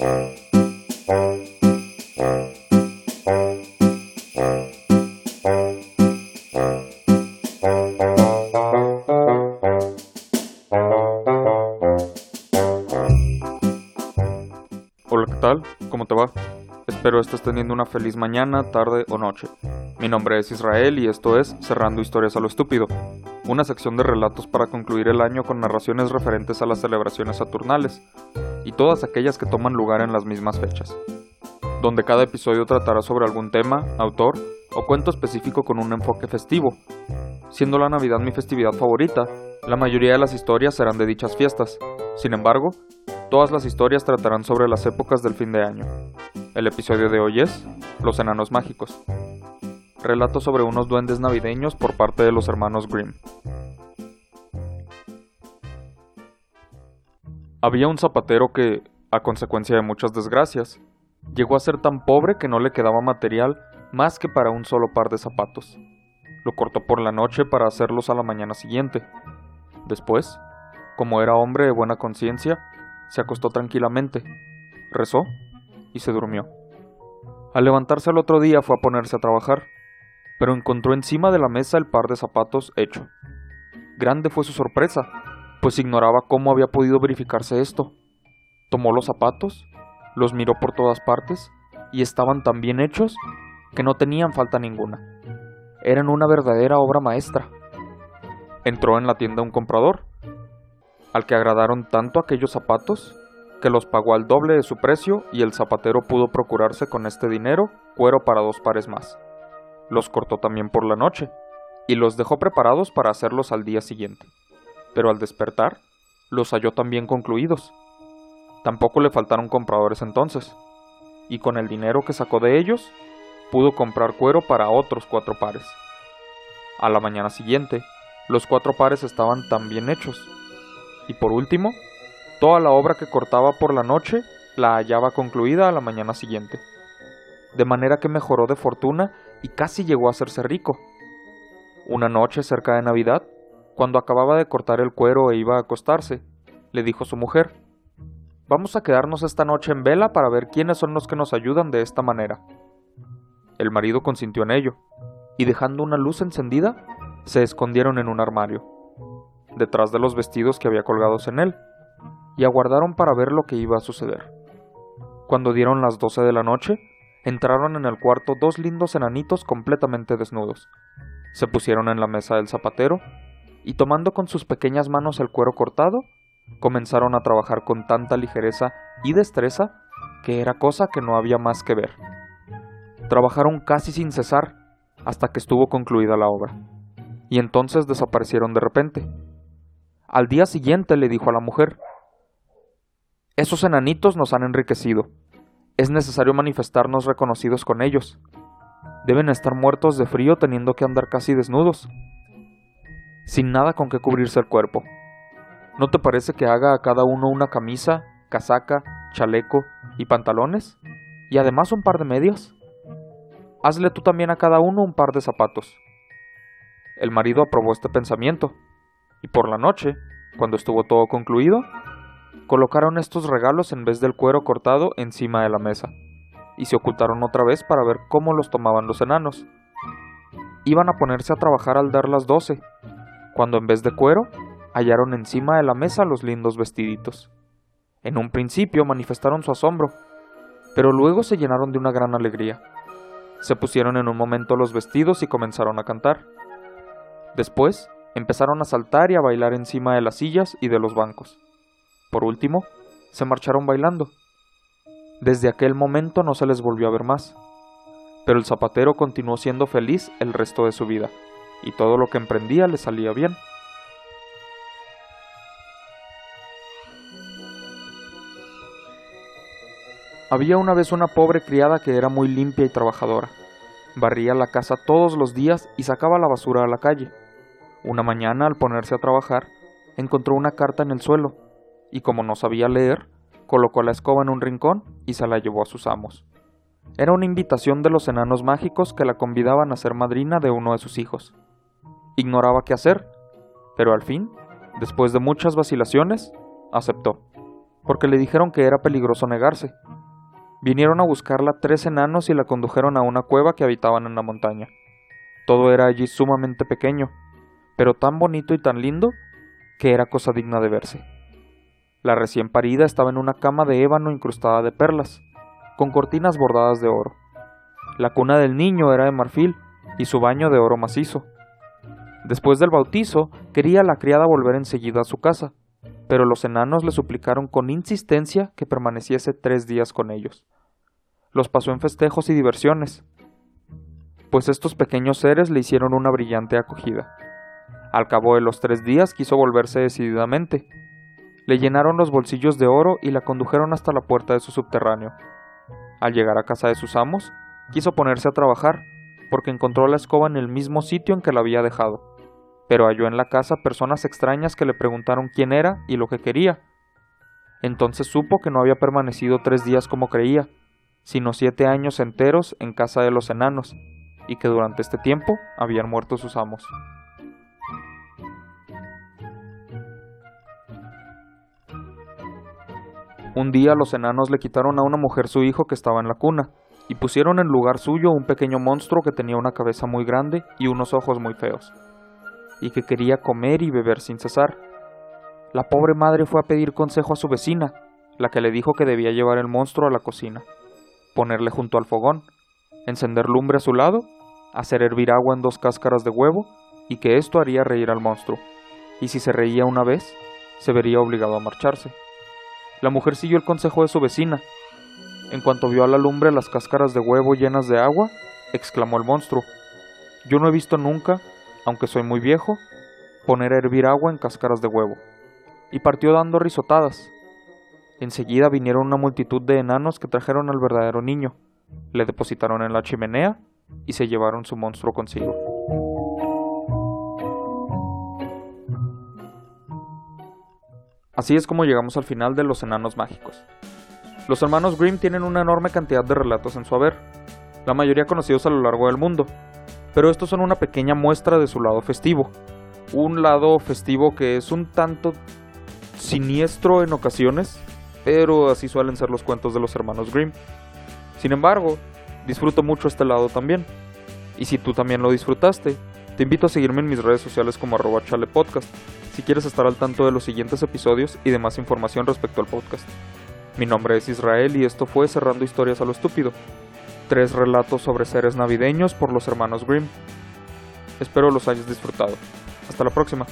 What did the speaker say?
Hola, ¿qué tal? ¿Cómo te va? Espero estés teniendo una feliz mañana, tarde o noche. Mi nombre es Israel y esto es Cerrando Historias a lo Estúpido, una sección de relatos para concluir el año con narraciones referentes a las celebraciones saturnales y todas aquellas que toman lugar en las mismas fechas, donde cada episodio tratará sobre algún tema, autor o cuento específico con un enfoque festivo. Siendo la Navidad mi festividad favorita, la mayoría de las historias serán de dichas fiestas. Sin embargo, todas las historias tratarán sobre las épocas del fin de año. El episodio de hoy es Los Enanos Mágicos. Relato sobre unos duendes navideños por parte de los hermanos Grimm. Había un zapatero que, a consecuencia de muchas desgracias, llegó a ser tan pobre que no le quedaba material más que para un solo par de zapatos. Lo cortó por la noche para hacerlos a la mañana siguiente. Después, como era hombre de buena conciencia, se acostó tranquilamente, rezó y se durmió. Al levantarse al otro día fue a ponerse a trabajar, pero encontró encima de la mesa el par de zapatos hecho. Grande fue su sorpresa, pues ignoraba cómo había podido verificarse esto. Tomó los zapatos, los miró por todas partes, y estaban tan bien hechos que no tenían falta ninguna. Eran una verdadera obra maestra. Entró en la tienda un comprador, al que agradaron tanto aquellos zapatos que los pagó al doble de su precio y el zapatero pudo procurarse con este dinero cuero para dos pares más. Los cortó también por la noche y los dejó preparados para hacerlos al día siguiente. Pero al despertar, los halló también concluidos. Tampoco le faltaron compradores entonces, y con el dinero que sacó de ellos, pudo comprar cuero para otros cuatro pares. A la mañana siguiente, los cuatro pares estaban tan bien hechos. Y por último, toda la obra que cortaba por la noche la hallaba concluida a la mañana siguiente. De manera que mejoró de fortuna y casi llegó a hacerse rico. Una noche cerca de Navidad, cuando acababa de cortar el cuero e iba a acostarse, le dijo su mujer, Vamos a quedarnos esta noche en vela para ver quiénes son los que nos ayudan de esta manera. El marido consintió en ello, y dejando una luz encendida, se escondieron en un armario, detrás de los vestidos que había colgados en él, y aguardaron para ver lo que iba a suceder. Cuando dieron las doce de la noche, entraron en el cuarto dos lindos enanitos completamente desnudos. Se pusieron en la mesa del zapatero, y tomando con sus pequeñas manos el cuero cortado, comenzaron a trabajar con tanta ligereza y destreza que era cosa que no había más que ver. Trabajaron casi sin cesar hasta que estuvo concluida la obra, y entonces desaparecieron de repente. Al día siguiente le dijo a la mujer, Esos enanitos nos han enriquecido. Es necesario manifestarnos reconocidos con ellos. Deben estar muertos de frío teniendo que andar casi desnudos, sin nada con que cubrirse el cuerpo. ¿No te parece que haga a cada uno una camisa, casaca, chaleco y pantalones? Y además un par de medias. Hazle tú también a cada uno un par de zapatos. El marido aprobó este pensamiento, y por la noche, cuando estuvo todo concluido, colocaron estos regalos en vez del cuero cortado encima de la mesa, y se ocultaron otra vez para ver cómo los tomaban los enanos. Iban a ponerse a trabajar al dar las doce, cuando en vez de cuero hallaron encima de la mesa los lindos vestiditos. En un principio manifestaron su asombro, pero luego se llenaron de una gran alegría. Se pusieron en un momento los vestidos y comenzaron a cantar. Después empezaron a saltar y a bailar encima de las sillas y de los bancos. Por último, se marcharon bailando. Desde aquel momento no se les volvió a ver más. Pero el zapatero continuó siendo feliz el resto de su vida, y todo lo que emprendía le salía bien. Había una vez una pobre criada que era muy limpia y trabajadora. Barría la casa todos los días y sacaba la basura a la calle. Una mañana, al ponerse a trabajar, encontró una carta en el suelo, y como no sabía leer, colocó la escoba en un rincón y se la llevó a sus amos. Era una invitación de los enanos mágicos que la convidaban a ser madrina de uno de sus hijos. Ignoraba qué hacer, pero al fin, después de muchas vacilaciones, aceptó. porque le dijeron que era peligroso negarse. Vinieron a buscarla tres enanos y la condujeron a una cueva que habitaban en la montaña. Todo era allí sumamente pequeño, pero tan bonito y tan lindo que era cosa digna de verse. La recién parida estaba en una cama de ébano incrustada de perlas, con cortinas bordadas de oro. La cuna del niño era de marfil y su baño de oro macizo. Después del bautizo, quería la criada volver enseguida a su casa, pero los enanos le suplicaron con insistencia que permaneciese tres días con ellos. Los pasó en festejos y diversiones, pues estos pequeños seres le hicieron una brillante acogida. Al cabo de los tres días quiso volverse decididamente. Le llenaron los bolsillos de oro y la condujeron hasta la puerta de su subterráneo. Al llegar a casa de sus amos, quiso ponerse a trabajar, porque encontró la escoba en el mismo sitio en que la había dejado, pero halló en la casa personas extrañas que le preguntaron quién era y lo que quería. Entonces supo que no había permanecido tres días como creía, sino siete años enteros en casa de los enanos, y que durante este tiempo habían muerto sus amos. Un día los enanos le quitaron a una mujer su hijo que estaba en la cuna, y pusieron en lugar suyo un pequeño monstruo que tenía una cabeza muy grande y unos ojos muy feos, y que quería comer y beber sin cesar. La pobre madre fue a pedir consejo a su vecina, la que le dijo que debía llevar el monstruo a la cocina, ponerle junto al fogón, encender lumbre a su lado, hacer hervir agua en dos cáscaras de huevo, y que esto haría reír al monstruo, y si se reía una vez, se vería obligado a marcharse. La mujer siguió el consejo de su vecina, en cuanto vio a la lumbre las cáscaras de huevo llenas de agua, exclamó el monstruo. Yo no he visto nunca, aunque soy muy viejo, poner a hervir agua en cáscaras de huevo. Y partió dando risotadas. Enseguida vinieron una multitud de enanos que trajeron al verdadero niño, le depositaron en la chimenea y se llevaron su monstruo consigo. Así es como llegamos al final de Los Enanos Mágicos. Los hermanos Grimm tienen una enorme cantidad de relatos en su haber, la mayoría conocidos a lo largo del mundo, pero estos son una pequeña muestra de su lado festivo. Un lado festivo que es un tanto siniestro en ocasiones, pero así suelen ser los cuentos de los hermanos Grimm. Sin embargo, disfruto mucho este lado también. Y si tú también lo disfrutaste, te invito a seguirme en mis redes sociales como arroba chalepodcast, si quieres estar al tanto de los siguientes episodios y de más información respecto al podcast. Mi nombre es Israel y esto fue Cerrando Historias a lo Estúpido. Tres relatos sobre seres navideños por los hermanos Grimm. Espero los hayas disfrutado. Hasta la próxima.